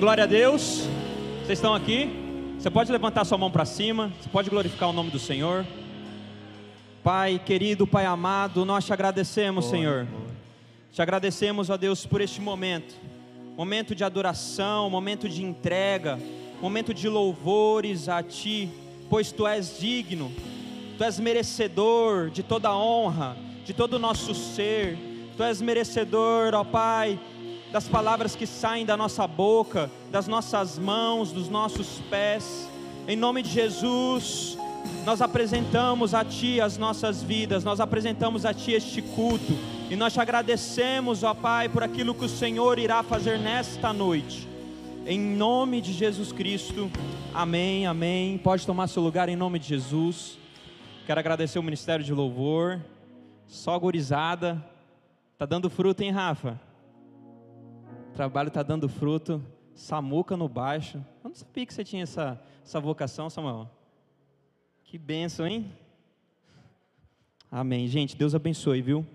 Glória a Deus. Vocês estão aqui? Você pode levantar sua mão para cima. Você pode glorificar o nome do Senhor. Pai querido, Pai amado, nós te agradecemos, Senhor. Te agradecemos, ó Deus, por este momento. Momento de adoração, momento de entrega, momento de louvores a Ti, pois Tu és digno, Tu és merecedor de toda honra, de todo o nosso ser. Tu és merecedor, ó Pai, das palavras que saem da nossa boca, das nossas mãos, dos nossos pés. Em nome de Jesus, nós apresentamos a Ti as nossas vidas, nós apresentamos a Ti este culto e nós te agradecemos, ó Pai, por aquilo que o Senhor irá fazer nesta noite. Em nome de Jesus Cristo, amém, amém. Pode tomar seu lugar em nome de Jesus. Quero agradecer o Ministério de Louvor, só gorizada, tá dando fruto, hein, Rafa? O trabalho está dando fruto. Samuca no baixo. Eu não sabia que você tinha essa, essa vocação, Samuel. Que bênção, hein? Amém. Gente, Deus abençoe, viu?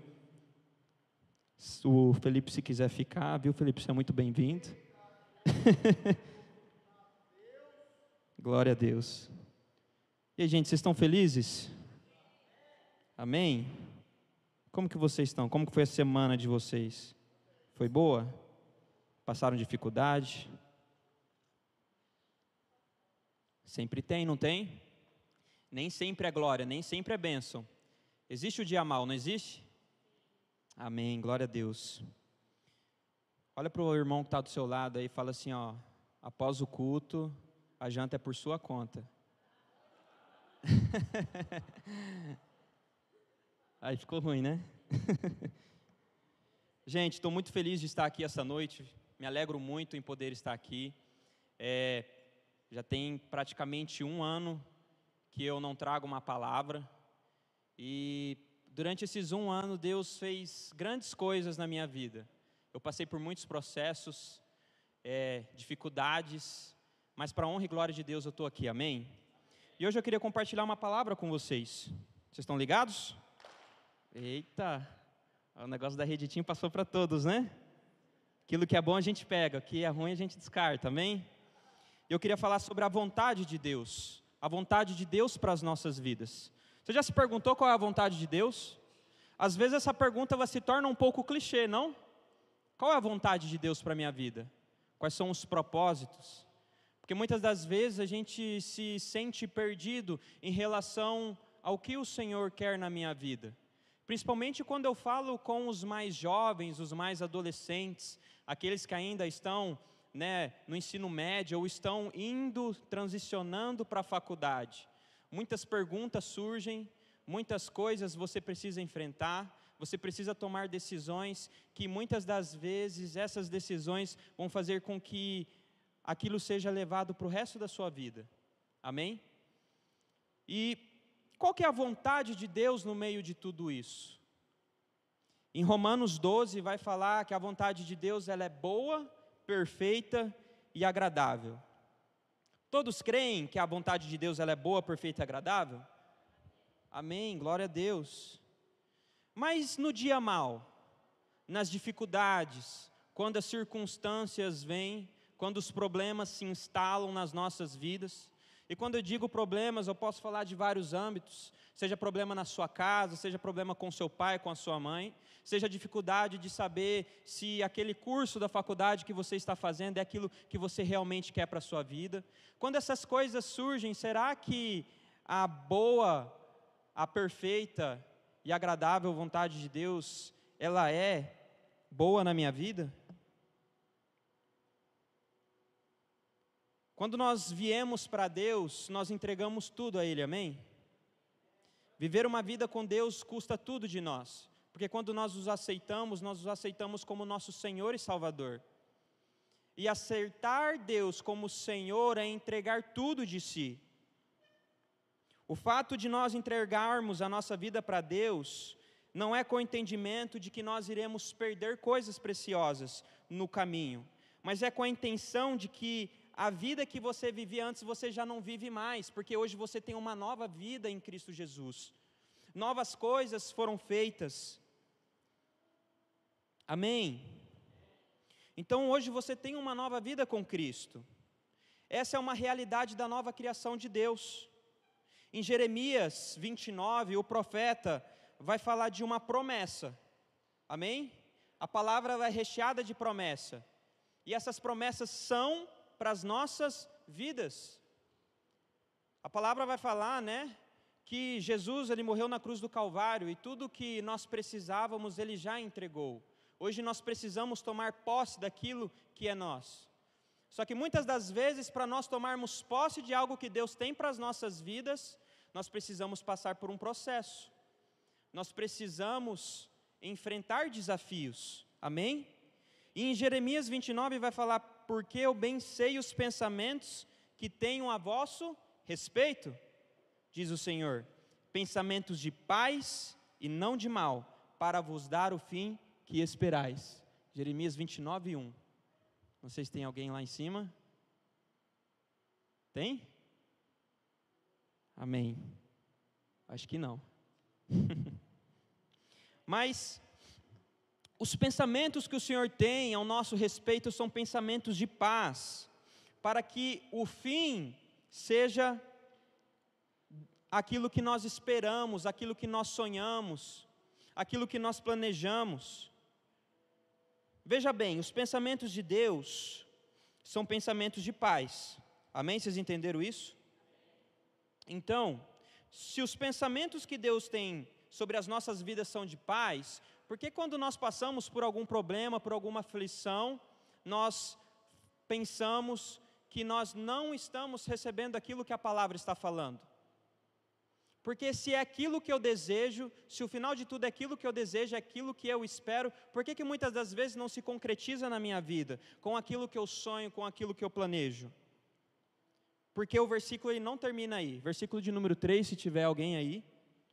O Felipe, se quiser ficar, viu, Felipe? Você é muito bem-vindo. Glória a Deus. E aí, gente, vocês estão felizes? Amém? Como que vocês estão? Como que foi a semana de vocês? Foi boa? Passaram dificuldade? Sempre tem, não tem? Nem sempre é glória, nem sempre é bênção. Existe o dia mal, não existe? Amém, glória a Deus. Olha para o irmão que está do seu lado aí e fala assim: ó, após o culto, a janta é por sua conta. aí ficou ruim, né? Gente, estou muito feliz de estar aqui essa noite. Me alegro muito em poder estar aqui. É, já tem praticamente um ano que eu não trago uma palavra. E durante esses um ano, Deus fez grandes coisas na minha vida. Eu passei por muitos processos, é, dificuldades, mas para honra e glória de Deus eu estou aqui, amém? E hoje eu queria compartilhar uma palavra com vocês. Vocês estão ligados? Eita, o negócio da reditinho passou para todos, né? Aquilo que é bom a gente pega, que é ruim a gente descarta, amém? Eu queria falar sobre a vontade de Deus, a vontade de Deus para as nossas vidas. Você já se perguntou qual é a vontade de Deus? Às vezes essa pergunta se torna um pouco clichê, não? Qual é a vontade de Deus para a minha vida? Quais são os propósitos? Porque muitas das vezes a gente se sente perdido em relação ao que o Senhor quer na minha vida. Principalmente quando eu falo com os mais jovens, os mais adolescentes, aqueles que ainda estão né, no ensino médio ou estão indo, transicionando para a faculdade. Muitas perguntas surgem, muitas coisas você precisa enfrentar, você precisa tomar decisões que muitas das vezes essas decisões vão fazer com que aquilo seja levado para o resto da sua vida. Amém? E qual que é a vontade de Deus no meio de tudo isso? Em Romanos 12 vai falar que a vontade de Deus ela é boa, perfeita e agradável. Todos creem que a vontade de Deus ela é boa, perfeita e agradável? Amém, glória a Deus. Mas no dia mal, nas dificuldades, quando as circunstâncias vêm, quando os problemas se instalam nas nossas vidas, e quando eu digo problemas, eu posso falar de vários âmbitos, seja problema na sua casa, seja problema com seu pai, com a sua mãe, seja dificuldade de saber se aquele curso da faculdade que você está fazendo é aquilo que você realmente quer para a sua vida. Quando essas coisas surgem, será que a boa, a perfeita e agradável vontade de Deus, ela é boa na minha vida? Quando nós viemos para Deus, nós entregamos tudo a Ele, amém? Viver uma vida com Deus custa tudo de nós, porque quando nós os aceitamos, nós os aceitamos como nosso Senhor e Salvador. E acertar Deus como Senhor é entregar tudo de si. O fato de nós entregarmos a nossa vida para Deus não é com o entendimento de que nós iremos perder coisas preciosas no caminho, mas é com a intenção de que a vida que você vivia antes você já não vive mais, porque hoje você tem uma nova vida em Cristo Jesus. Novas coisas foram feitas. Amém. Então hoje você tem uma nova vida com Cristo. Essa é uma realidade da nova criação de Deus. Em Jeremias 29, o profeta vai falar de uma promessa. Amém? A palavra vai recheada de promessa. E essas promessas são para as nossas vidas. A palavra vai falar, né, que Jesus ele morreu na cruz do Calvário e tudo que nós precisávamos ele já entregou. Hoje nós precisamos tomar posse daquilo que é nós. Só que muitas das vezes, para nós tomarmos posse de algo que Deus tem para as nossas vidas, nós precisamos passar por um processo. Nós precisamos enfrentar desafios. Amém? E em Jeremias 29 vai falar: Porque eu bem sei os pensamentos que tenho a vosso respeito, diz o Senhor, pensamentos de paz e não de mal, para vos dar o fim que esperais. Jeremias 29, 1. Não sei se tem alguém lá em cima. Tem? Amém. Acho que não. Mas os pensamentos que o Senhor tem ao nosso respeito são pensamentos de paz, para que o fim seja aquilo que nós esperamos, aquilo que nós sonhamos, aquilo que nós planejamos. Veja bem, os pensamentos de Deus são pensamentos de paz. Amém? Vocês entenderam isso? Então, se os pensamentos que Deus tem sobre as nossas vidas são de paz, por que quando nós passamos por algum problema, por alguma aflição, nós pensamos que nós não estamos recebendo aquilo que a palavra está falando? Porque se é aquilo que eu desejo, se o final de tudo é aquilo que eu desejo, é aquilo que eu espero, por que, que muitas das vezes não se concretiza na minha vida, com aquilo que eu sonho, com aquilo que eu planejo? Porque o versículo ele não termina aí. Versículo de número 3, se tiver alguém aí,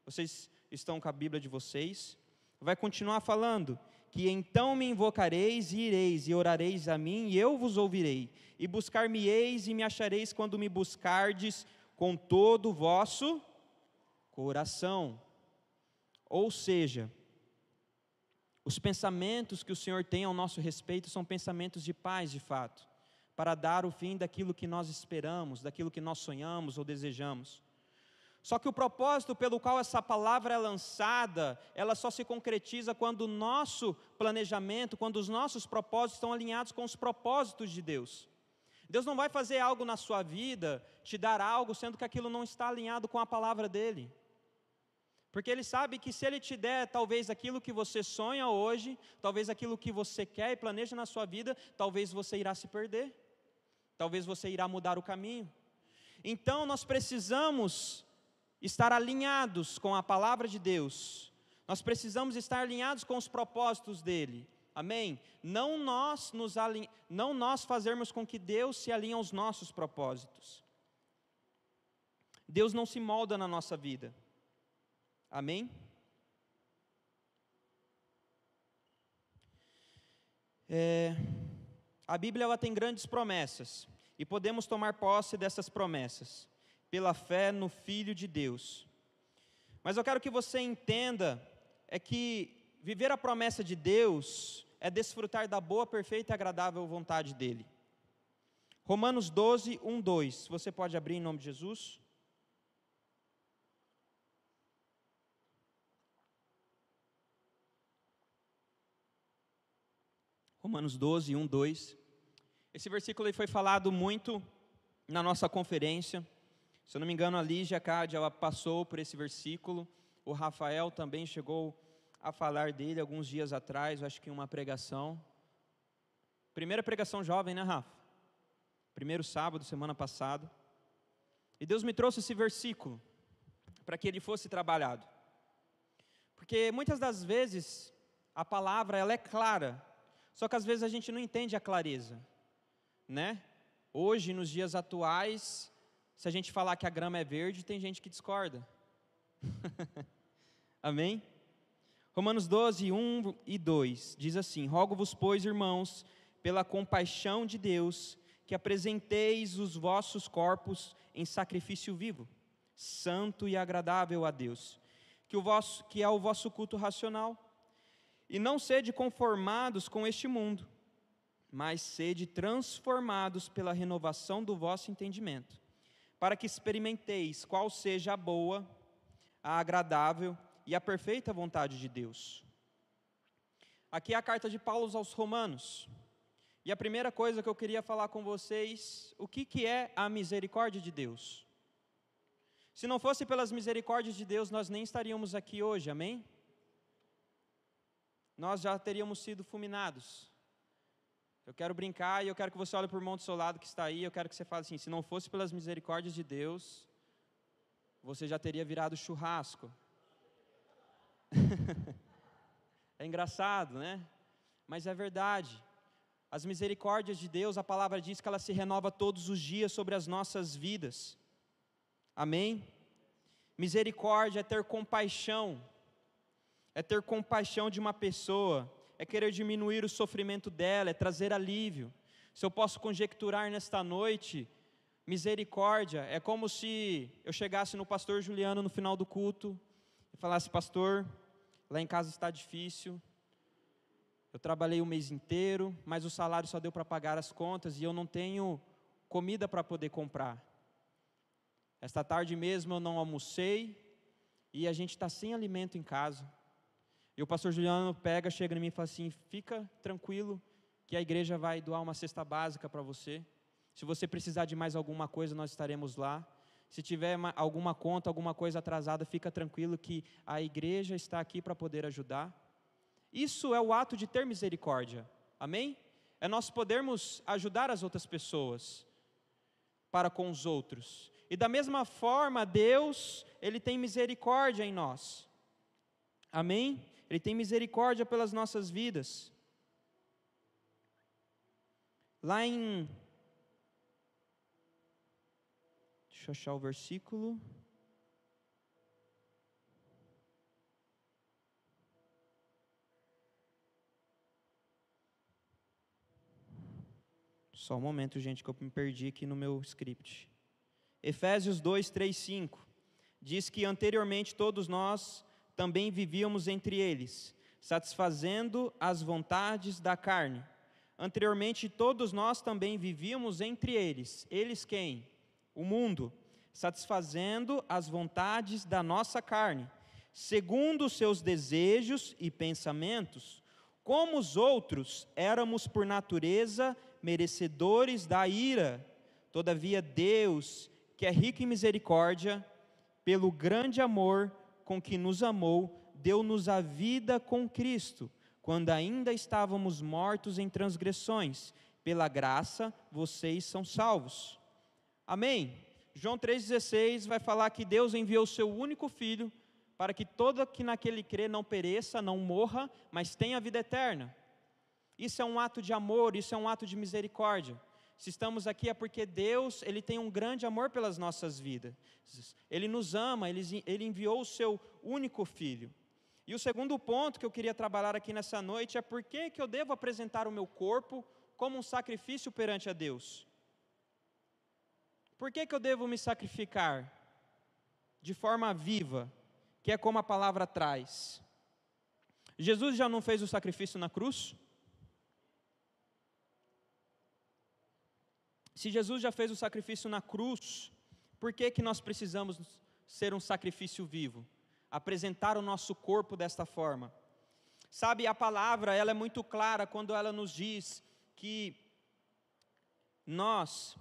vocês estão com a Bíblia de vocês, vai continuar falando que então me invocareis e ireis e orareis a mim e eu vos ouvirei e buscar-me-eis e me achareis quando me buscardes com todo o vosso coração. Ou seja, os pensamentos que o Senhor tem ao nosso respeito são pensamentos de paz, de fato, para dar o fim daquilo que nós esperamos, daquilo que nós sonhamos ou desejamos. Só que o propósito pelo qual essa palavra é lançada, ela só se concretiza quando o nosso planejamento, quando os nossos propósitos estão alinhados com os propósitos de Deus. Deus não vai fazer algo na sua vida, te dar algo, sendo que aquilo não está alinhado com a palavra dele. Porque Ele sabe que se Ele te der talvez aquilo que você sonha hoje, talvez aquilo que você quer e planeja na sua vida, talvez você irá se perder, talvez você irá mudar o caminho. Então nós precisamos estar alinhados com a palavra de Deus, nós precisamos estar alinhados com os propósitos dEle. Amém? Não nós, nos não nós fazermos com que Deus se alinhe aos nossos propósitos. Deus não se molda na nossa vida. Amém? É, a Bíblia ela tem grandes promessas e podemos tomar posse dessas promessas pela fé no Filho de Deus. Mas eu quero que você entenda é que viver a promessa de Deus é desfrutar da boa, perfeita e agradável vontade dele. Romanos 12, 1, 2. Você pode abrir em nome de Jesus? Romanos 12, 1, 2. Esse versículo foi falado muito na nossa conferência. Se eu não me engano, a Lígia Cádia, ela passou por esse versículo. O Rafael também chegou a falar dele alguns dias atrás, acho que em uma pregação. Primeira pregação jovem, né, Rafa? Primeiro sábado, semana passada. E Deus me trouxe esse versículo para que ele fosse trabalhado. Porque muitas das vezes a palavra ela é clara, só que às vezes a gente não entende a clareza, né? Hoje, nos dias atuais, se a gente falar que a grama é verde, tem gente que discorda. Amém? Romanos 12, 1 e 2 diz assim: Rogo-vos, pois, irmãos, pela compaixão de Deus, que apresenteis os vossos corpos em sacrifício vivo, santo e agradável a Deus, que, o vosso, que é o vosso culto racional. E não sede conformados com este mundo, mas sede transformados pela renovação do vosso entendimento, para que experimenteis qual seja a boa, a agradável e a perfeita vontade de Deus. Aqui é a carta de Paulo aos Romanos. E a primeira coisa que eu queria falar com vocês, o que, que é a misericórdia de Deus? Se não fosse pelas misericórdias de Deus, nós nem estaríamos aqui hoje, amém? Nós já teríamos sido fulminados. Eu quero brincar e eu quero que você olhe para o irmão do seu lado que está aí. Eu quero que você fale assim: se não fosse pelas misericórdias de Deus, você já teria virado churrasco. é engraçado, né? Mas é verdade. As misericórdias de Deus, a palavra diz que ela se renova todos os dias sobre as nossas vidas. Amém? Misericórdia é ter compaixão, é ter compaixão de uma pessoa, é querer diminuir o sofrimento dela, é trazer alívio. Se eu posso conjecturar nesta noite, misericórdia é como se eu chegasse no pastor Juliano no final do culto e falasse: Pastor, lá em casa está difícil, eu trabalhei o mês inteiro, mas o salário só deu para pagar as contas e eu não tenho comida para poder comprar. Esta tarde mesmo eu não almocei e a gente está sem alimento em casa. E o pastor Juliano pega, chega em mim e fala assim: fica tranquilo, que a igreja vai doar uma cesta básica para você. Se você precisar de mais alguma coisa, nós estaremos lá. Se tiver alguma conta, alguma coisa atrasada, fica tranquilo que a igreja está aqui para poder ajudar. Isso é o ato de ter misericórdia, amém? É nós podermos ajudar as outras pessoas para com os outros. E da mesma forma, Deus, Ele tem misericórdia em nós. Amém? Ele tem misericórdia pelas nossas vidas. Lá em. Deixa eu achar o versículo. Só um momento, gente, que eu me perdi aqui no meu script. Efésios 2, 3, 5 diz que anteriormente todos nós também vivíamos entre eles, satisfazendo as vontades da carne. Anteriormente todos nós também vivíamos entre eles. Eles quem? O mundo, satisfazendo as vontades da nossa carne, segundo os seus desejos e pensamentos. Como os outros, éramos por natureza merecedores da ira. Todavia Deus, que é rico em misericórdia, pelo grande amor com que nos amou, deu-nos a vida com Cristo, quando ainda estávamos mortos em transgressões. Pela graça, vocês são salvos. Amém? João 3,16 vai falar que Deus enviou o seu único filho para que todo que naquele crê não pereça, não morra, mas tenha vida eterna. Isso é um ato de amor, isso é um ato de misericórdia. Se estamos aqui é porque Deus, ele tem um grande amor pelas nossas vidas. Ele nos ama, ele, ele enviou o seu único filho. E o segundo ponto que eu queria trabalhar aqui nessa noite é por que, que eu devo apresentar o meu corpo como um sacrifício perante a Deus. Por que, que eu devo me sacrificar de forma viva, que é como a palavra traz? Jesus já não fez o sacrifício na cruz? Se Jesus já fez o sacrifício na cruz, por que, que nós precisamos ser um sacrifício vivo? Apresentar o nosso corpo desta forma. Sabe, a palavra, ela é muito clara quando ela nos diz que nós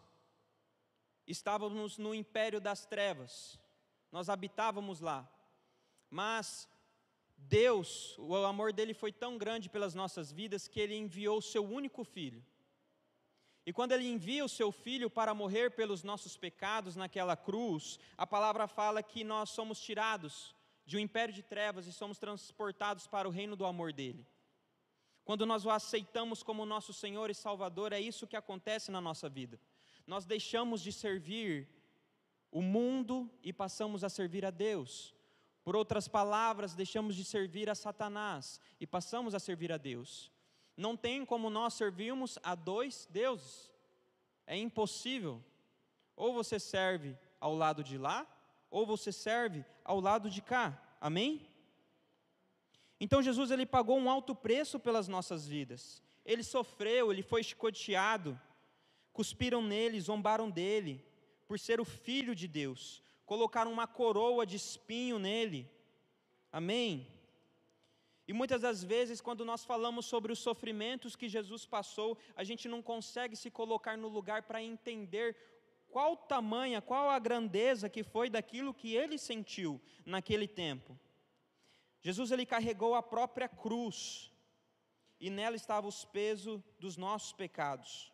estávamos no império das trevas, nós habitávamos lá, mas Deus, o amor dele foi tão grande pelas nossas vidas que ele enviou o seu único filho e quando ele envia o seu filho para morrer pelos nossos pecados naquela cruz, a palavra fala que nós somos tirados de um império de trevas e somos transportados para o reino do amor dele. Quando nós o aceitamos como nosso Senhor e Salvador, é isso que acontece na nossa vida. Nós deixamos de servir o mundo e passamos a servir a Deus. Por outras palavras, deixamos de servir a Satanás e passamos a servir a Deus. Não tem como nós servirmos a dois deuses. É impossível. Ou você serve ao lado de lá, ou você serve ao lado de cá. Amém? Então Jesus ele pagou um alto preço pelas nossas vidas. Ele sofreu, ele foi chicoteado, cuspiram nele, zombaram dele, por ser o filho de Deus, colocaram uma coroa de espinho nele. Amém? E muitas das vezes, quando nós falamos sobre os sofrimentos que Jesus passou, a gente não consegue se colocar no lugar para entender qual tamanha, qual a grandeza que foi daquilo que ele sentiu naquele tempo. Jesus ele carregou a própria cruz e nela estava os pesos dos nossos pecados.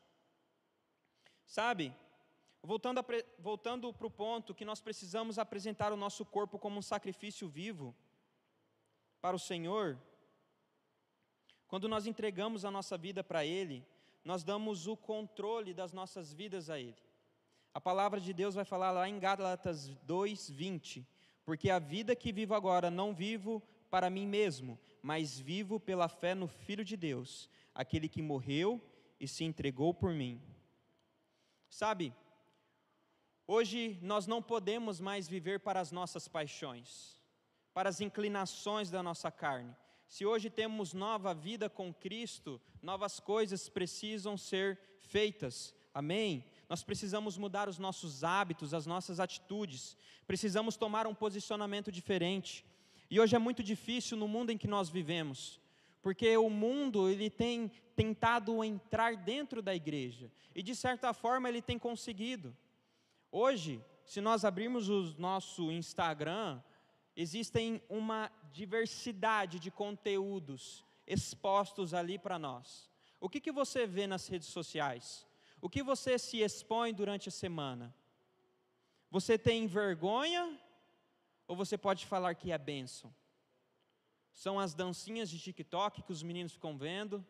Sabe? Voltando, voltando para o ponto que nós precisamos apresentar o nosso corpo como um sacrifício vivo para o Senhor, quando nós entregamos a nossa vida para Ele, nós damos o controle das nossas vidas a Ele. A palavra de Deus vai falar lá em Gálatas 2:20, porque a vida que vivo agora não vivo para mim mesmo, mas vivo pela fé no Filho de Deus, aquele que morreu e se entregou por mim. Sabe, hoje nós não podemos mais viver para as nossas paixões, para as inclinações da nossa carne. Se hoje temos nova vida com Cristo, novas coisas precisam ser feitas. Amém? Nós precisamos mudar os nossos hábitos, as nossas atitudes. Precisamos tomar um posicionamento diferente. E hoje é muito difícil no mundo em que nós vivemos, porque o mundo ele tem tentado entrar dentro da igreja e de certa forma ele tem conseguido. Hoje, se nós abrirmos o nosso Instagram, existem uma diversidade de conteúdos expostos ali para nós. O que, que você vê nas redes sociais? O que você se expõe durante a semana? Você tem vergonha ou você pode falar que é bênção? São as dancinhas de TikTok que os meninos ficam vendo,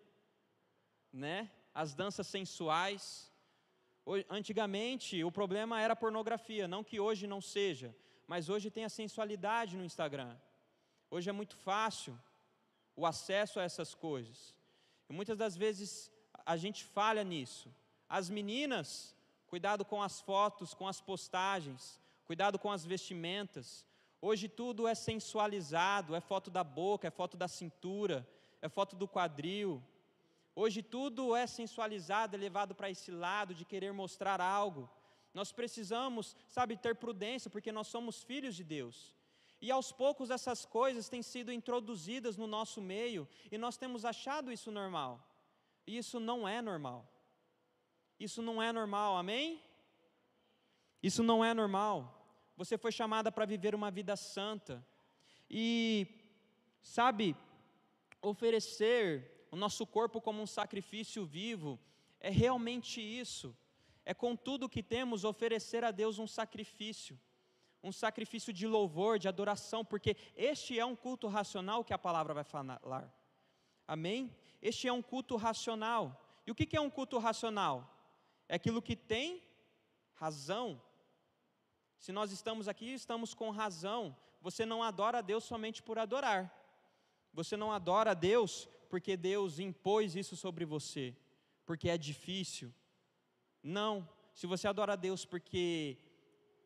né? As danças sensuais. Antigamente, o problema era a pornografia, não que hoje não seja, mas hoje tem a sensualidade no Instagram. Hoje é muito fácil o acesso a essas coisas. E muitas das vezes a gente falha nisso. As meninas, cuidado com as fotos, com as postagens, cuidado com as vestimentas, Hoje tudo é sensualizado, é foto da boca, é foto da cintura, é foto do quadril. Hoje tudo é sensualizado, é levado para esse lado de querer mostrar algo. Nós precisamos, sabe, ter prudência, porque nós somos filhos de Deus. E aos poucos essas coisas têm sido introduzidas no nosso meio e nós temos achado isso normal. E isso não é normal. Isso não é normal, amém? Isso não é normal. Você foi chamada para viver uma vida santa. E, sabe, oferecer o nosso corpo como um sacrifício vivo é realmente isso. É com tudo que temos oferecer a Deus um sacrifício. Um sacrifício de louvor, de adoração, porque este é um culto racional que a palavra vai falar. Amém? Este é um culto racional. E o que é um culto racional? É aquilo que tem razão, se nós estamos aqui, estamos com razão. Você não adora a Deus somente por adorar. Você não adora a Deus porque Deus impôs isso sobre você, porque é difícil. Não. Se você adora a Deus porque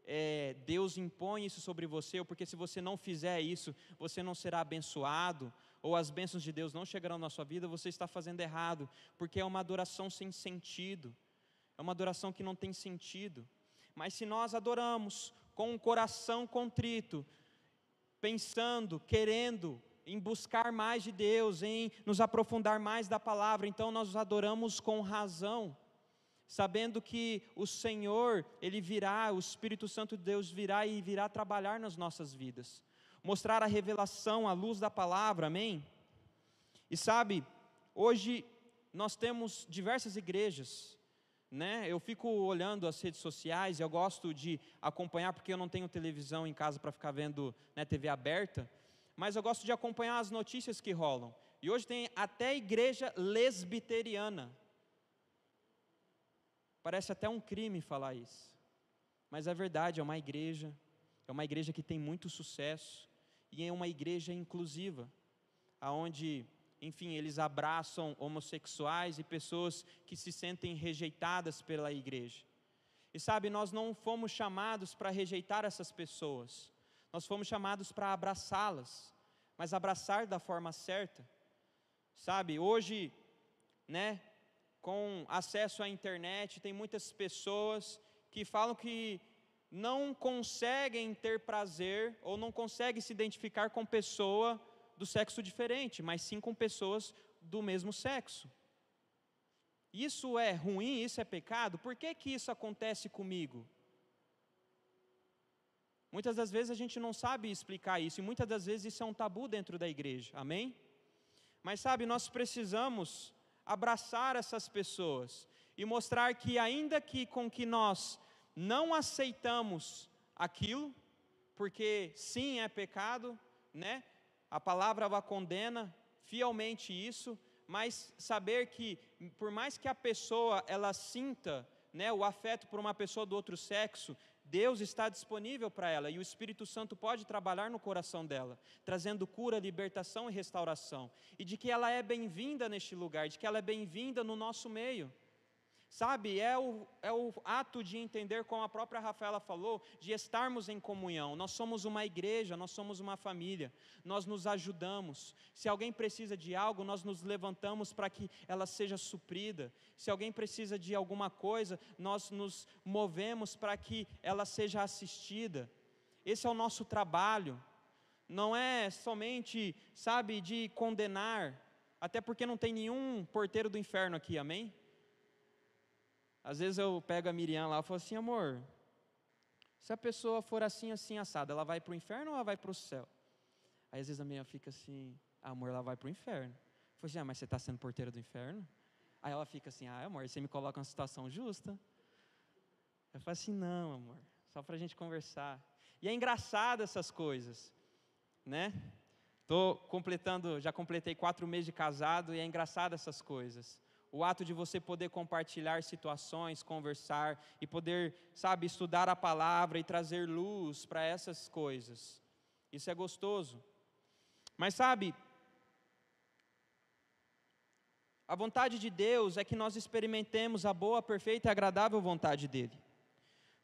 é, Deus impõe isso sobre você, ou porque se você não fizer isso, você não será abençoado, ou as bênçãos de Deus não chegarão na sua vida, você está fazendo errado, porque é uma adoração sem sentido, é uma adoração que não tem sentido. Mas se nós adoramos com um coração contrito, pensando, querendo em buscar mais de Deus, em nos aprofundar mais da palavra, então nós adoramos com razão, sabendo que o Senhor, Ele virá, o Espírito Santo de Deus virá e virá trabalhar nas nossas vidas, mostrar a revelação, a luz da palavra, amém? E sabe, hoje nós temos diversas igrejas, né? Eu fico olhando as redes sociais, eu gosto de acompanhar porque eu não tenho televisão em casa para ficar vendo né, TV aberta, mas eu gosto de acompanhar as notícias que rolam. E hoje tem até igreja lesbiteriana. Parece até um crime falar isso, mas é verdade, é uma igreja, é uma igreja que tem muito sucesso e é uma igreja inclusiva, aonde enfim, eles abraçam homossexuais e pessoas que se sentem rejeitadas pela igreja. E sabe, nós não fomos chamados para rejeitar essas pessoas, nós fomos chamados para abraçá-las, mas abraçar da forma certa. Sabe, hoje né, com acesso à internet, tem muitas pessoas que falam que não conseguem ter prazer ou não conseguem se identificar com pessoa do sexo diferente, mas sim com pessoas do mesmo sexo. Isso é ruim, isso é pecado? Por que, que isso acontece comigo? Muitas das vezes a gente não sabe explicar isso, e muitas das vezes isso é um tabu dentro da igreja, amém? Mas sabe, nós precisamos abraçar essas pessoas e mostrar que, ainda que com que nós não aceitamos aquilo, porque sim é pecado, né? A palavra a condena fielmente isso, mas saber que por mais que a pessoa ela sinta, né, o afeto por uma pessoa do outro sexo, Deus está disponível para ela e o Espírito Santo pode trabalhar no coração dela, trazendo cura, libertação e restauração. E de que ela é bem-vinda neste lugar, de que ela é bem-vinda no nosso meio. Sabe, é o, é o ato de entender, como a própria Rafaela falou, de estarmos em comunhão. Nós somos uma igreja, nós somos uma família, nós nos ajudamos. Se alguém precisa de algo, nós nos levantamos para que ela seja suprida. Se alguém precisa de alguma coisa, nós nos movemos para que ela seja assistida. Esse é o nosso trabalho. Não é somente, sabe, de condenar, até porque não tem nenhum porteiro do inferno aqui, amém? Às vezes eu pego a Miriam lá e falo assim, amor, se a pessoa for assim, assim, assada, ela vai para o inferno ou ela vai para o céu? Aí às vezes a Miriam fica assim, amor, ela vai para o inferno. Eu falo assim, ah, mas você está sendo porteira do inferno? Aí ela fica assim, ah, amor, você me coloca uma situação justa. Eu falo assim, não, amor, só para a gente conversar. E é engraçado essas coisas, né? Estou completando, já completei quatro meses de casado e é engraçado essas coisas o ato de você poder compartilhar situações, conversar e poder, sabe, estudar a palavra e trazer luz para essas coisas. Isso é gostoso. Mas sabe, a vontade de Deus é que nós experimentemos a boa, perfeita e agradável vontade dele.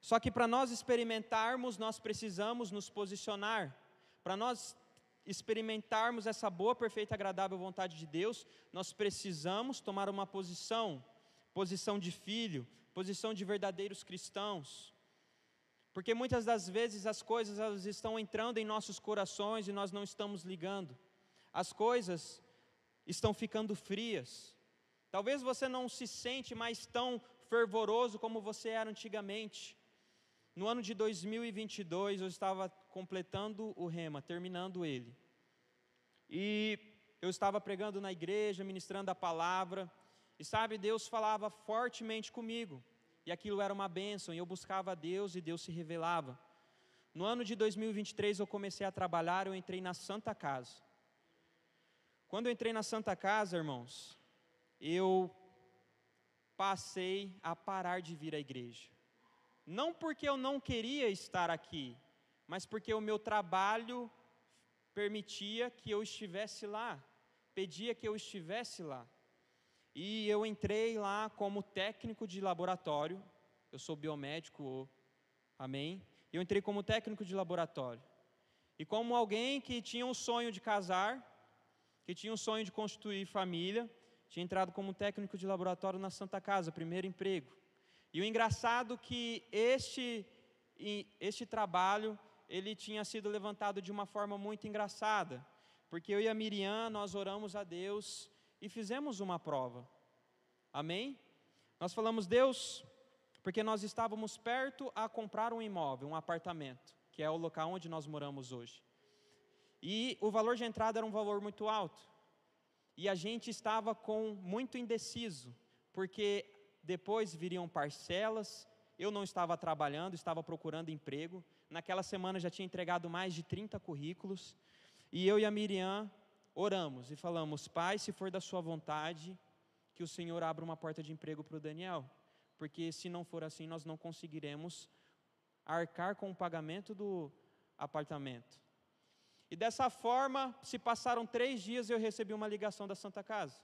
Só que para nós experimentarmos, nós precisamos nos posicionar. Para nós experimentarmos essa boa, perfeita agradável vontade de Deus, nós precisamos tomar uma posição, posição de filho, posição de verdadeiros cristãos. Porque muitas das vezes as coisas elas estão entrando em nossos corações e nós não estamos ligando. As coisas estão ficando frias. Talvez você não se sente mais tão fervoroso como você era antigamente. No ano de 2022, eu estava completando o rema, terminando ele. E eu estava pregando na igreja, ministrando a palavra, e sabe, Deus falava fortemente comigo, e aquilo era uma bênção, e eu buscava a Deus e Deus se revelava. No ano de 2023 eu comecei a trabalhar, eu entrei na Santa Casa. Quando eu entrei na Santa Casa, irmãos, eu passei a parar de vir à igreja. Não porque eu não queria estar aqui, mas porque o meu trabalho permitia que eu estivesse lá, pedia que eu estivesse lá. E eu entrei lá como técnico de laboratório, eu sou biomédico, amém? Eu entrei como técnico de laboratório. E como alguém que tinha um sonho de casar, que tinha um sonho de constituir família, tinha entrado como técnico de laboratório na Santa Casa, primeiro emprego. E o engraçado que este, este trabalho, ele tinha sido levantado de uma forma muito engraçada, porque eu e a Miriam, nós oramos a Deus e fizemos uma prova. Amém? Nós falamos, Deus, porque nós estávamos perto a comprar um imóvel, um apartamento, que é o local onde nós moramos hoje. E o valor de entrada era um valor muito alto. E a gente estava com muito indeciso, porque depois viriam parcelas. Eu não estava trabalhando, estava procurando emprego. Naquela semana já tinha entregado mais de 30 currículos. E eu e a Miriam oramos e falamos: Pai, se for da Sua vontade, que o Senhor abra uma porta de emprego para o Daniel. Porque se não for assim, nós não conseguiremos arcar com o pagamento do apartamento. E dessa forma, se passaram três dias, eu recebi uma ligação da Santa Casa.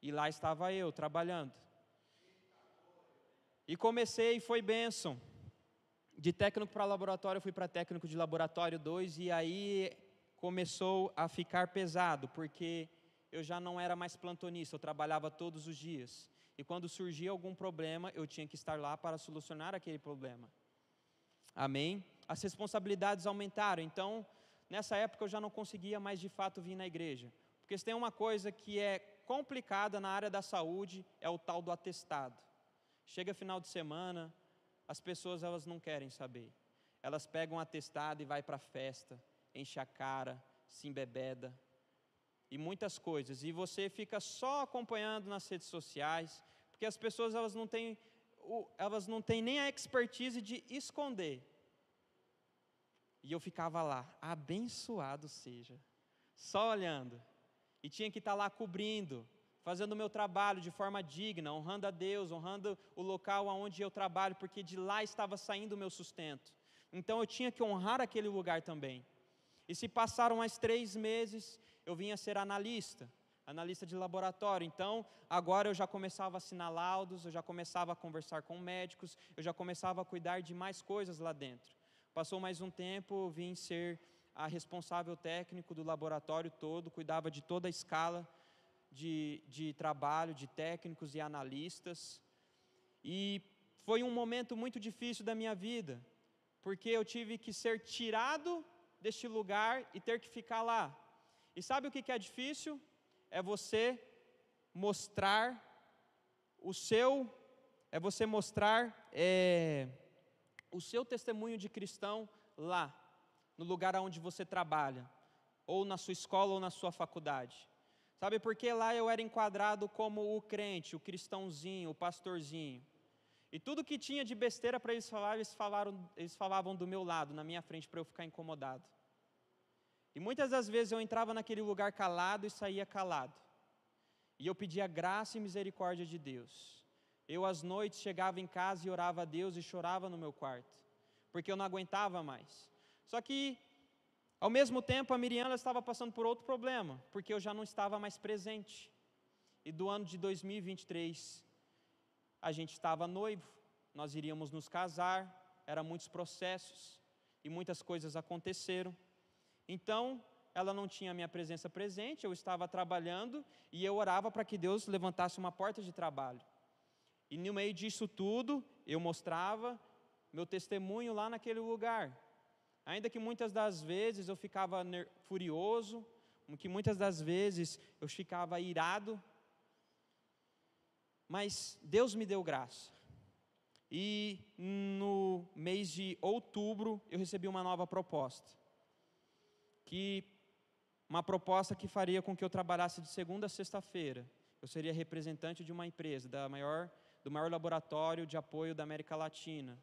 E lá estava eu, trabalhando. E comecei, foi bênção. De técnico para laboratório, fui para técnico de laboratório 2, e aí começou a ficar pesado, porque eu já não era mais plantonista, eu trabalhava todos os dias. E quando surgia algum problema, eu tinha que estar lá para solucionar aquele problema. Amém? As responsabilidades aumentaram, então, nessa época eu já não conseguia mais de fato vir na igreja. Porque se tem uma coisa que é complicada na área da saúde, é o tal do atestado. Chega final de semana, as pessoas elas não querem saber. Elas pegam atestado e vai para a festa, enche a cara, se embebeda e muitas coisas. E você fica só acompanhando nas redes sociais, porque as pessoas elas não têm elas não têm nem a expertise de esconder. E eu ficava lá, abençoado seja, só olhando. E tinha que estar lá cobrindo, fazendo o meu trabalho de forma digna, honrando a Deus, honrando o local onde eu trabalho, porque de lá estava saindo o meu sustento. Então eu tinha que honrar aquele lugar também. E se passaram mais três meses, eu vinha ser analista, analista de laboratório. Então, agora eu já começava a assinar laudos, eu já começava a conversar com médicos, eu já começava a cuidar de mais coisas lá dentro. Passou mais um tempo, vim ser a responsável técnico do laboratório todo, cuidava de toda a escala de, de trabalho, de técnicos e analistas. E foi um momento muito difícil da minha vida, porque eu tive que ser tirado deste lugar e ter que ficar lá. E sabe o que é difícil? É você mostrar o seu, é você mostrar é, o seu testemunho de cristão lá, no lugar onde você trabalha, ou na sua escola ou na sua faculdade. Sabe por que lá eu era enquadrado como o crente, o cristãozinho, o pastorzinho? E tudo que tinha de besteira para eles falar, eles, falaram, eles falavam do meu lado, na minha frente, para eu ficar incomodado. E muitas das vezes eu entrava naquele lugar calado e saía calado. E eu pedia graça e misericórdia de Deus. Eu, às noites, chegava em casa e orava a Deus e chorava no meu quarto, porque eu não aguentava mais. Só que, ao mesmo tempo, a Miriam estava passando por outro problema, porque eu já não estava mais presente. E do ano de 2023, a gente estava noivo, nós iríamos nos casar, eram muitos processos e muitas coisas aconteceram. Então, ela não tinha minha presença presente, eu estava trabalhando e eu orava para que Deus levantasse uma porta de trabalho. E no meio disso tudo, eu mostrava meu testemunho lá naquele lugar. Ainda que muitas das vezes eu ficava furioso, que muitas das vezes eu ficava irado, mas Deus me deu graça. E no mês de outubro eu recebi uma nova proposta. Que uma proposta que faria com que eu trabalhasse de segunda a sexta-feira. Eu seria representante de uma empresa, da maior, do maior laboratório de apoio da América Latina.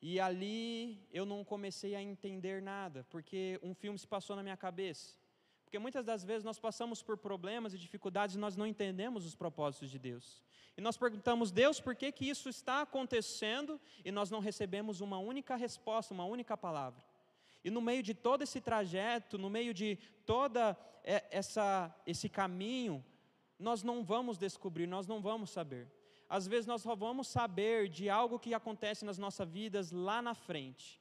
E ali eu não comecei a entender nada, porque um filme se passou na minha cabeça. Porque muitas das vezes nós passamos por problemas e dificuldades e nós não entendemos os propósitos de Deus. E nós perguntamos, Deus, por que, que isso está acontecendo? E nós não recebemos uma única resposta, uma única palavra. E no meio de todo esse trajeto, no meio de toda essa, esse caminho, nós não vamos descobrir, nós não vamos saber. Às vezes nós só vamos saber de algo que acontece nas nossas vidas lá na frente,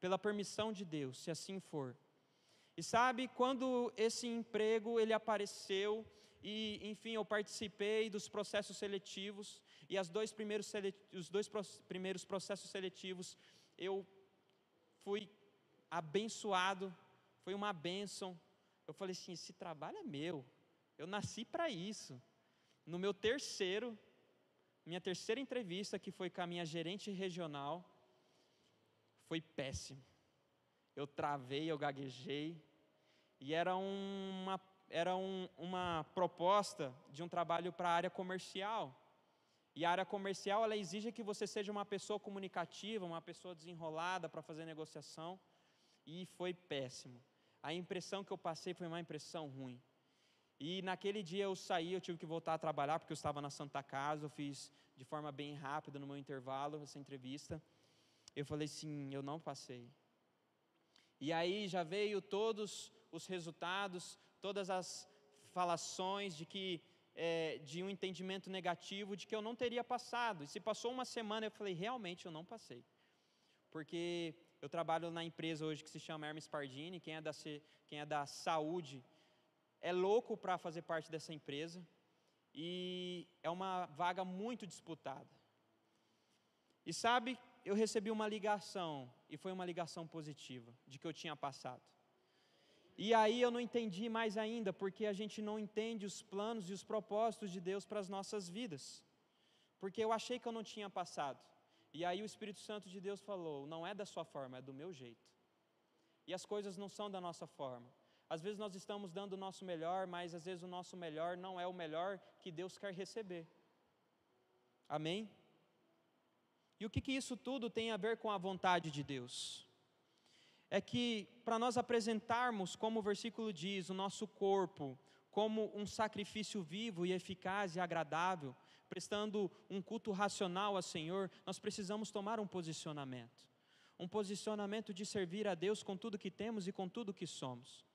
pela permissão de Deus, se assim for. E sabe, quando esse emprego ele apareceu e, enfim, eu participei dos processos seletivos e as dois primeiros os dois primeiros processos seletivos eu fui abençoado, foi uma bênção. Eu falei assim, esse trabalho é meu. Eu nasci para isso. No meu terceiro, minha terceira entrevista, que foi com a minha gerente regional, foi péssimo eu travei, eu gaguejei, e era uma, era um, uma proposta de um trabalho para a área comercial. E a área comercial, ela exige que você seja uma pessoa comunicativa, uma pessoa desenrolada para fazer negociação, e foi péssimo. A impressão que eu passei foi uma impressão ruim. E naquele dia eu saí, eu tive que voltar a trabalhar, porque eu estava na Santa Casa, eu fiz de forma bem rápida, no meu intervalo, essa entrevista. Eu falei assim, eu não passei. E aí já veio todos os resultados, todas as falações de que é, de um entendimento negativo de que eu não teria passado. E se passou uma semana, eu falei, realmente eu não passei. Porque eu trabalho na empresa hoje que se chama Hermes Pardini, quem é da, quem é da saúde é louco para fazer parte dessa empresa e é uma vaga muito disputada. E sabe, eu recebi uma ligação, e foi uma ligação positiva, de que eu tinha passado. E aí eu não entendi mais ainda, porque a gente não entende os planos e os propósitos de Deus para as nossas vidas. Porque eu achei que eu não tinha passado. E aí o Espírito Santo de Deus falou: não é da sua forma, é do meu jeito. E as coisas não são da nossa forma. Às vezes nós estamos dando o nosso melhor, mas às vezes o nosso melhor não é o melhor que Deus quer receber. Amém? E o que, que isso tudo tem a ver com a vontade de Deus? É que para nós apresentarmos, como o versículo diz, o nosso corpo como um sacrifício vivo e eficaz e agradável, prestando um culto racional ao Senhor, nós precisamos tomar um posicionamento. Um posicionamento de servir a Deus com tudo que temos e com tudo que somos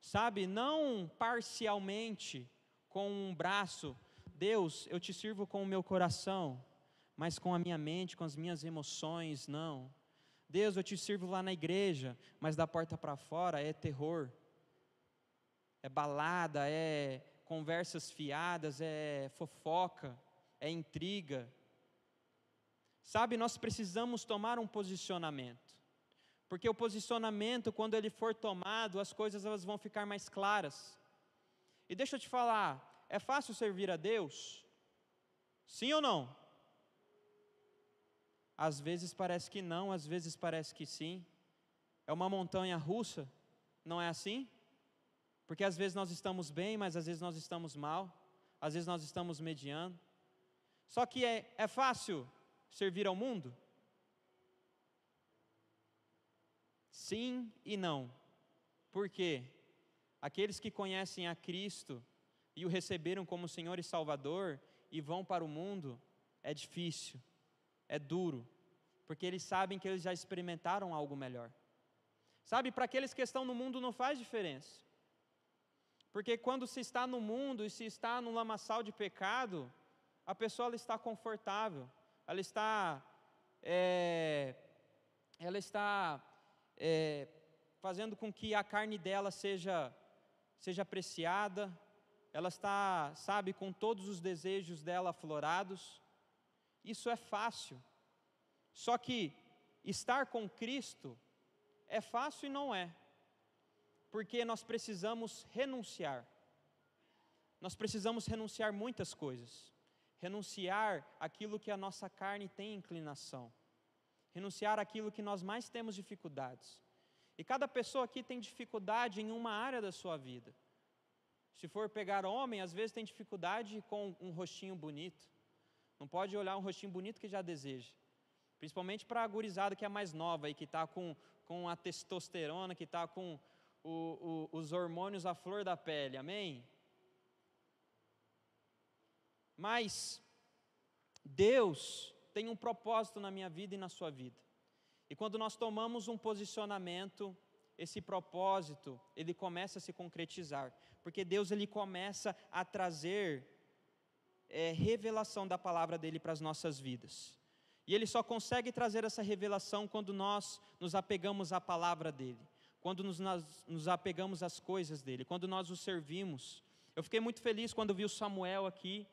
sabe, não parcialmente com um braço, Deus, eu te sirvo com o meu coração, mas com a minha mente, com as minhas emoções, não. Deus, eu te sirvo lá na igreja, mas da porta para fora é terror, é balada, é conversas fiadas, é fofoca, é intriga. Sabe, nós precisamos tomar um posicionamento. Porque o posicionamento, quando ele for tomado, as coisas elas vão ficar mais claras. E deixa eu te falar, é fácil servir a Deus? Sim ou não? Às vezes parece que não, às vezes parece que sim. É uma montanha russa, não é assim? Porque às vezes nós estamos bem, mas às vezes nós estamos mal, às vezes nós estamos mediando. Só que é, é fácil servir ao mundo? Sim e não. Por quê? Aqueles que conhecem a Cristo e o receberam como Senhor e Salvador e vão para o mundo, é difícil, é duro, porque eles sabem que eles já experimentaram algo melhor. Sabe, para aqueles que estão no mundo não faz diferença. Porque quando se está no mundo e se está no lamaçal de pecado, a pessoa está confortável, ela está, é, ela está é, fazendo com que a carne dela seja, seja apreciada, ela está, sabe, com todos os desejos dela aflorados. Isso é fácil. Só que estar com Cristo é fácil e não é, porque nós precisamos renunciar. Nós precisamos renunciar muitas coisas. Renunciar aquilo que a nossa carne tem inclinação renunciar aquilo que nós mais temos dificuldades. E cada pessoa aqui tem dificuldade em uma área da sua vida. Se for pegar homem, às vezes tem dificuldade com um rostinho bonito. Não pode olhar um rostinho bonito que já deseja. Principalmente para a gurizada que é mais nova e que está com, com a testosterona, que está com o, o, os hormônios à flor da pele. Amém? Mas Deus tem um propósito na minha vida e na sua vida. E quando nós tomamos um posicionamento, esse propósito, ele começa a se concretizar, porque Deus ele começa a trazer é, revelação da palavra dele para as nossas vidas. E ele só consegue trazer essa revelação quando nós nos apegamos à palavra dele, quando nos, nós, nos apegamos às coisas dele, quando nós o servimos. Eu fiquei muito feliz quando vi o Samuel aqui,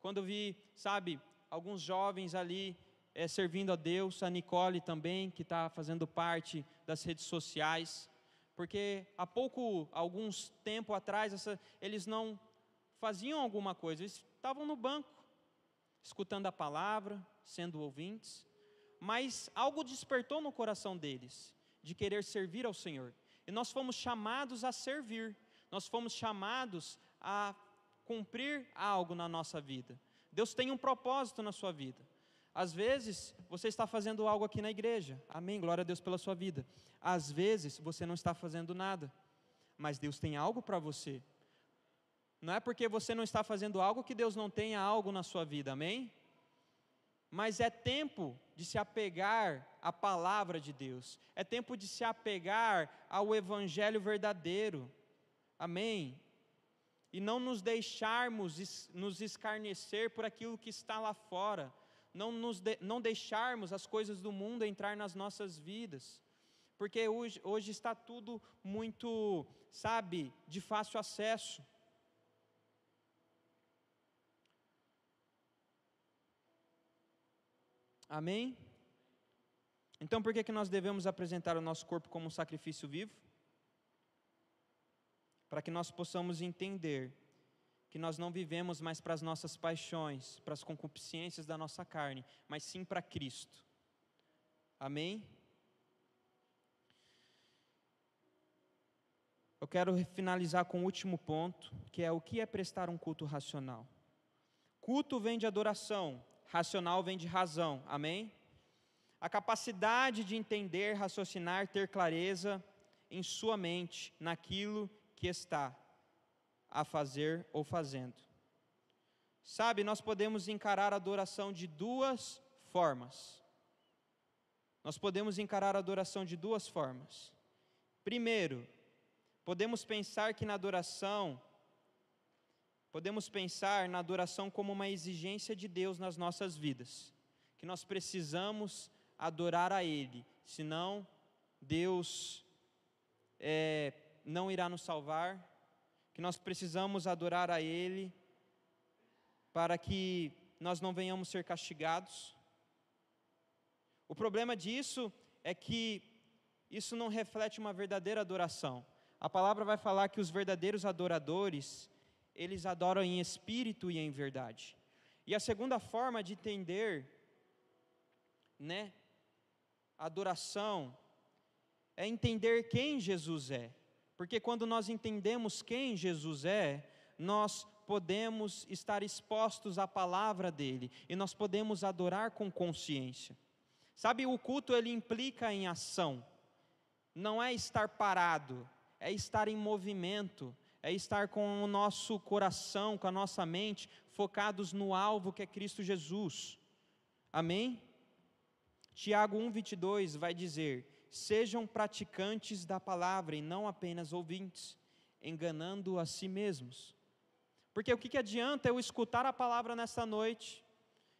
quando vi, sabe, alguns jovens ali é, servindo a Deus, a Nicole também, que está fazendo parte das redes sociais, porque há pouco, alguns tempo atrás, essa, eles não faziam alguma coisa, eles estavam no banco, escutando a palavra, sendo ouvintes, mas algo despertou no coração deles, de querer servir ao Senhor, e nós fomos chamados a servir, nós fomos chamados a cumprir algo na nossa vida. Deus tem um propósito na sua vida. Às vezes, você está fazendo algo aqui na igreja. Amém. Glória a Deus pela sua vida. Às vezes, você não está fazendo nada. Mas Deus tem algo para você. Não é porque você não está fazendo algo que Deus não tenha algo na sua vida. Amém? Mas é tempo de se apegar à palavra de Deus. É tempo de se apegar ao evangelho verdadeiro. Amém e não nos deixarmos nos escarnecer por aquilo que está lá fora, não, nos de, não deixarmos as coisas do mundo entrar nas nossas vidas, Porque hoje, hoje está tudo muito, sabe, de fácil acesso. Amém? Então por que, que nós devemos apresentar o nosso corpo como um sacrifício vivo? Para que nós possamos entender que nós não vivemos mais para as nossas paixões, para as concupiscências da nossa carne, mas sim para Cristo. Amém? Eu quero finalizar com o último ponto, que é o que é prestar um culto racional. Culto vem de adoração, racional vem de razão. Amém? A capacidade de entender, raciocinar, ter clareza em sua mente naquilo que está a fazer ou fazendo. Sabe, nós podemos encarar a adoração de duas formas. Nós podemos encarar a adoração de duas formas. Primeiro, podemos pensar que na adoração, podemos pensar na adoração como uma exigência de Deus nas nossas vidas, que nós precisamos adorar a Ele, senão Deus é, não irá nos salvar, que nós precisamos adorar a Ele para que nós não venhamos ser castigados. O problema disso é que isso não reflete uma verdadeira adoração. A palavra vai falar que os verdadeiros adoradores, eles adoram em espírito e em verdade. E a segunda forma de entender, né, adoração é entender quem Jesus é. Porque quando nós entendemos quem Jesus é, nós podemos estar expostos à palavra dele e nós podemos adorar com consciência. Sabe, o culto ele implica em ação. Não é estar parado, é estar em movimento, é estar com o nosso coração, com a nossa mente focados no alvo que é Cristo Jesus. Amém? Tiago 1:22 vai dizer: Sejam praticantes da palavra e não apenas ouvintes, enganando a si mesmos. Porque o que, que adianta eu escutar a palavra nessa noite,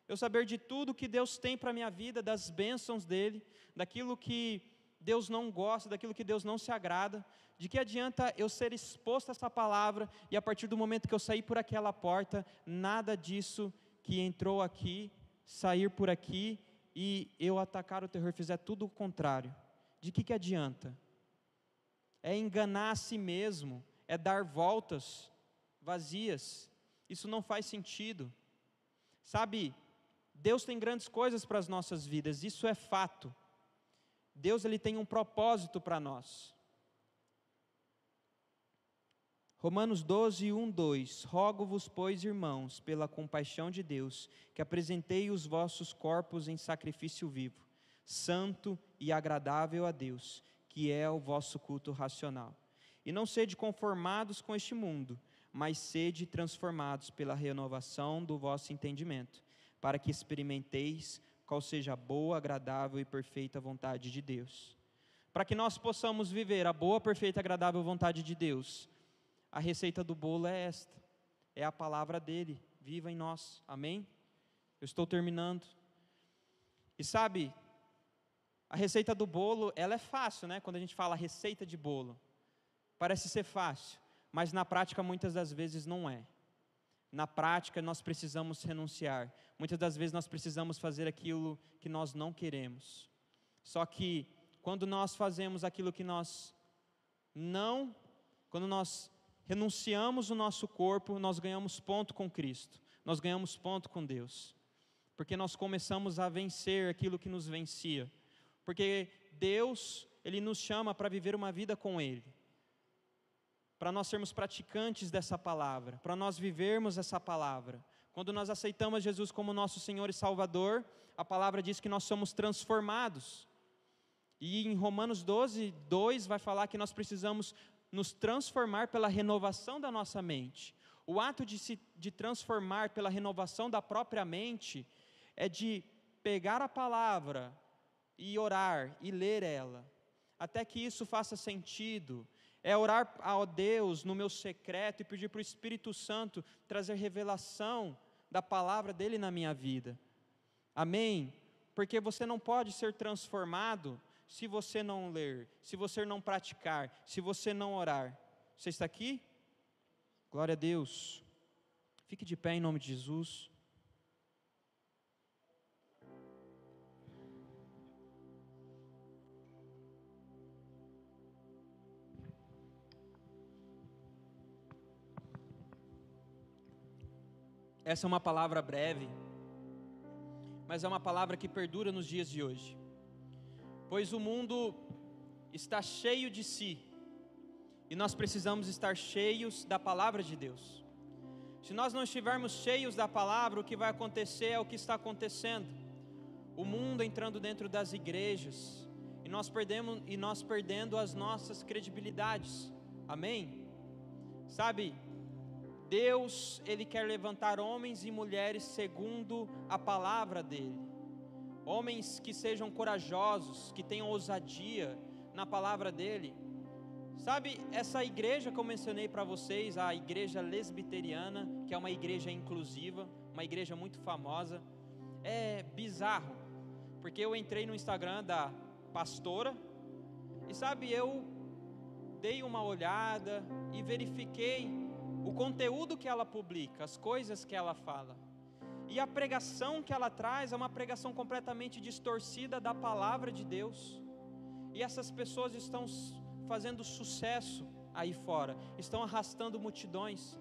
eu saber de tudo que Deus tem para a minha vida, das bênçãos dEle, daquilo que Deus não gosta, daquilo que Deus não se agrada, de que adianta eu ser exposto a essa palavra e a partir do momento que eu sair por aquela porta, nada disso que entrou aqui, sair por aqui e eu atacar o terror, fizer tudo o contrário de que, que adianta? É enganar a si mesmo, é dar voltas vazias. Isso não faz sentido. Sabe, Deus tem grandes coisas para as nossas vidas, isso é fato. Deus ele tem um propósito para nós. Romanos 12, 1, 2: Rogo-vos, pois, irmãos, pela compaixão de Deus, que apresentei os vossos corpos em sacrifício vivo, santo e agradável a Deus, que é o vosso culto racional. E não sede conformados com este mundo, mas sede transformados pela renovação do vosso entendimento, para que experimenteis qual seja a boa, agradável e perfeita vontade de Deus. Para que nós possamos viver a boa, perfeita e agradável vontade de Deus, a receita do bolo é esta: é a palavra dele, viva em nós. Amém? Eu estou terminando. E sabe, a receita do bolo, ela é fácil, né? Quando a gente fala receita de bolo, parece ser fácil, mas na prática muitas das vezes não é. Na prática nós precisamos renunciar. Muitas das vezes nós precisamos fazer aquilo que nós não queremos. Só que quando nós fazemos aquilo que nós não, quando nós renunciamos o nosso corpo, nós ganhamos ponto com Cristo. Nós ganhamos ponto com Deus. Porque nós começamos a vencer aquilo que nos vencia porque Deus, Ele nos chama para viver uma vida com Ele, para nós sermos praticantes dessa palavra, para nós vivermos essa palavra. Quando nós aceitamos Jesus como nosso Senhor e Salvador, a palavra diz que nós somos transformados. E em Romanos 12, 2 vai falar que nós precisamos nos transformar pela renovação da nossa mente. O ato de se de transformar pela renovação da própria mente é de pegar a palavra, e orar e ler ela, até que isso faça sentido. É orar a Deus no meu secreto e pedir para o Espírito Santo trazer revelação da palavra dele na minha vida. Amém? Porque você não pode ser transformado se você não ler, se você não praticar, se você não orar. Você está aqui? Glória a Deus. Fique de pé em nome de Jesus. Essa é uma palavra breve, mas é uma palavra que perdura nos dias de hoje. Pois o mundo está cheio de si, e nós precisamos estar cheios da palavra de Deus. Se nós não estivermos cheios da palavra, o que vai acontecer é o que está acontecendo. O mundo entrando dentro das igrejas, e nós perdemos e nós perdendo as nossas credibilidades. Amém? Sabe, Deus, ele quer levantar homens e mulheres segundo a palavra dele. Homens que sejam corajosos, que tenham ousadia na palavra dele. Sabe, essa igreja que eu mencionei para vocês, a igreja lesbiteriana, que é uma igreja inclusiva, uma igreja muito famosa, é bizarro, porque eu entrei no Instagram da pastora, e sabe, eu dei uma olhada e verifiquei o conteúdo que ela publica, as coisas que ela fala. E a pregação que ela traz é uma pregação completamente distorcida da palavra de Deus. E essas pessoas estão fazendo sucesso aí fora, estão arrastando multidões.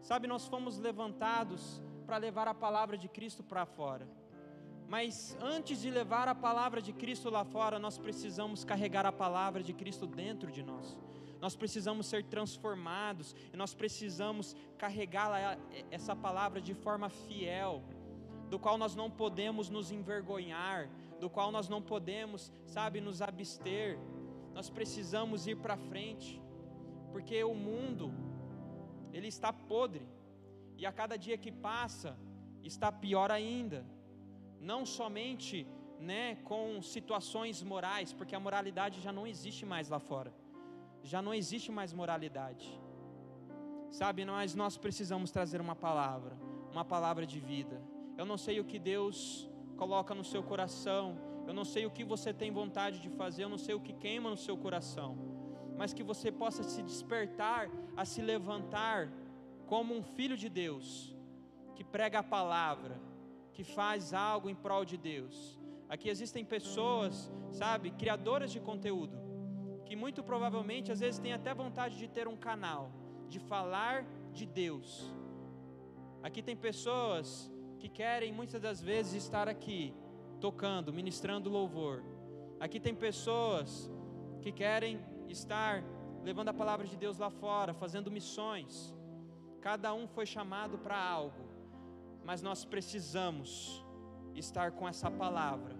Sabe, nós fomos levantados para levar a palavra de Cristo para fora. Mas antes de levar a palavra de Cristo lá fora, nós precisamos carregar a palavra de Cristo dentro de nós nós precisamos ser transformados e nós precisamos carregar essa palavra de forma fiel, do qual nós não podemos nos envergonhar, do qual nós não podemos, sabe, nos abster. Nós precisamos ir para frente, porque o mundo ele está podre e a cada dia que passa está pior ainda. Não somente, né, com situações morais, porque a moralidade já não existe mais lá fora já não existe mais moralidade. Sabe, nós nós precisamos trazer uma palavra, uma palavra de vida. Eu não sei o que Deus coloca no seu coração, eu não sei o que você tem vontade de fazer, eu não sei o que queima no seu coração, mas que você possa se despertar a se levantar como um filho de Deus, que prega a palavra, que faz algo em prol de Deus. Aqui existem pessoas, sabe, criadoras de conteúdo, que muito provavelmente às vezes tem até vontade de ter um canal, de falar de Deus. Aqui tem pessoas que querem muitas das vezes estar aqui, tocando, ministrando louvor. Aqui tem pessoas que querem estar levando a palavra de Deus lá fora, fazendo missões. Cada um foi chamado para algo, mas nós precisamos estar com essa palavra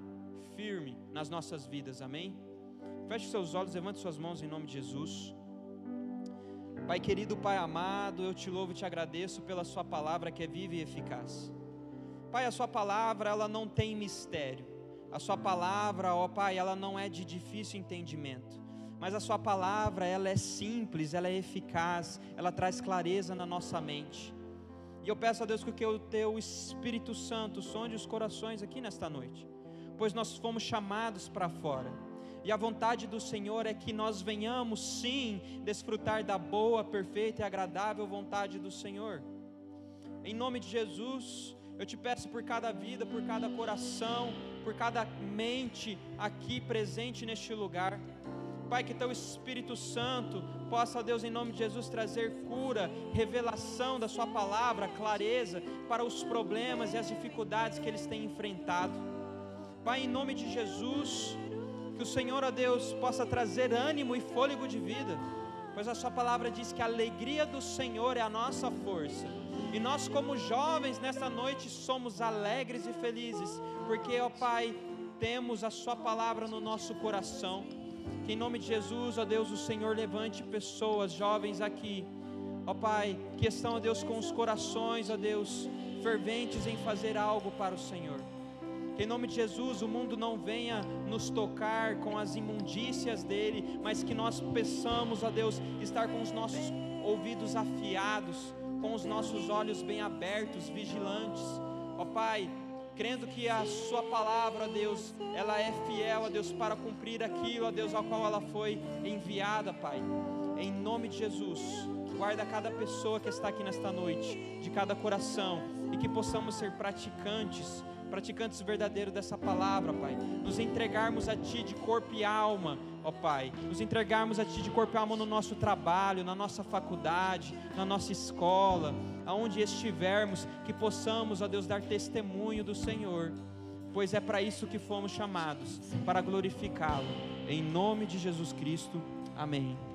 firme nas nossas vidas, amém? Feche seus olhos, levante suas mãos em nome de Jesus. Pai querido, Pai amado, eu te louvo e te agradeço pela Sua palavra que é viva e eficaz. Pai, a Sua palavra, ela não tem mistério. A Sua palavra, ó Pai, ela não é de difícil entendimento. Mas a Sua palavra, ela é simples, ela é eficaz, ela traz clareza na nossa mente. E eu peço a Deus que o Teu Espírito Santo sonde os corações aqui nesta noite, pois nós fomos chamados para fora e a vontade do Senhor é que nós venhamos sim desfrutar da boa, perfeita e agradável vontade do Senhor. Em nome de Jesus, eu te peço por cada vida, por cada coração, por cada mente aqui presente neste lugar. Pai, que teu Espírito Santo possa, Deus, em nome de Jesus, trazer cura, revelação da Sua palavra, clareza para os problemas e as dificuldades que eles têm enfrentado. Pai, em nome de Jesus, que o Senhor, ó Deus, possa trazer ânimo e fôlego de vida, pois a Sua palavra diz que a alegria do Senhor é a nossa força. E nós, como jovens, nesta noite somos alegres e felizes, porque, ó Pai, temos a Sua palavra no nosso coração. Que em nome de Jesus, ó Deus, o Senhor levante pessoas, jovens aqui, ó Pai, que estão, ó Deus, com os corações, ó Deus, ferventes em fazer algo para o Senhor. Que em nome de Jesus o mundo não venha nos tocar com as imundícias dele, mas que nós peçamos a Deus estar com os nossos ouvidos afiados, com os nossos olhos bem abertos, vigilantes. Ó Pai, crendo que a Sua palavra, ó Deus, ela é fiel, ó Deus, para cumprir aquilo, ó Deus, ao qual ela foi enviada, Pai. Em nome de Jesus, guarda cada pessoa que está aqui nesta noite, de cada coração, e que possamos ser praticantes praticantes verdadeiros dessa palavra, Pai. Nos entregarmos a Ti de corpo e alma, ó Pai. Nos entregarmos a Ti de corpo e alma no nosso trabalho, na nossa faculdade, na nossa escola, aonde estivermos, que possamos, ó Deus, dar testemunho do Senhor. Pois é para isso que fomos chamados, para glorificá-lo. Em nome de Jesus Cristo. Amém.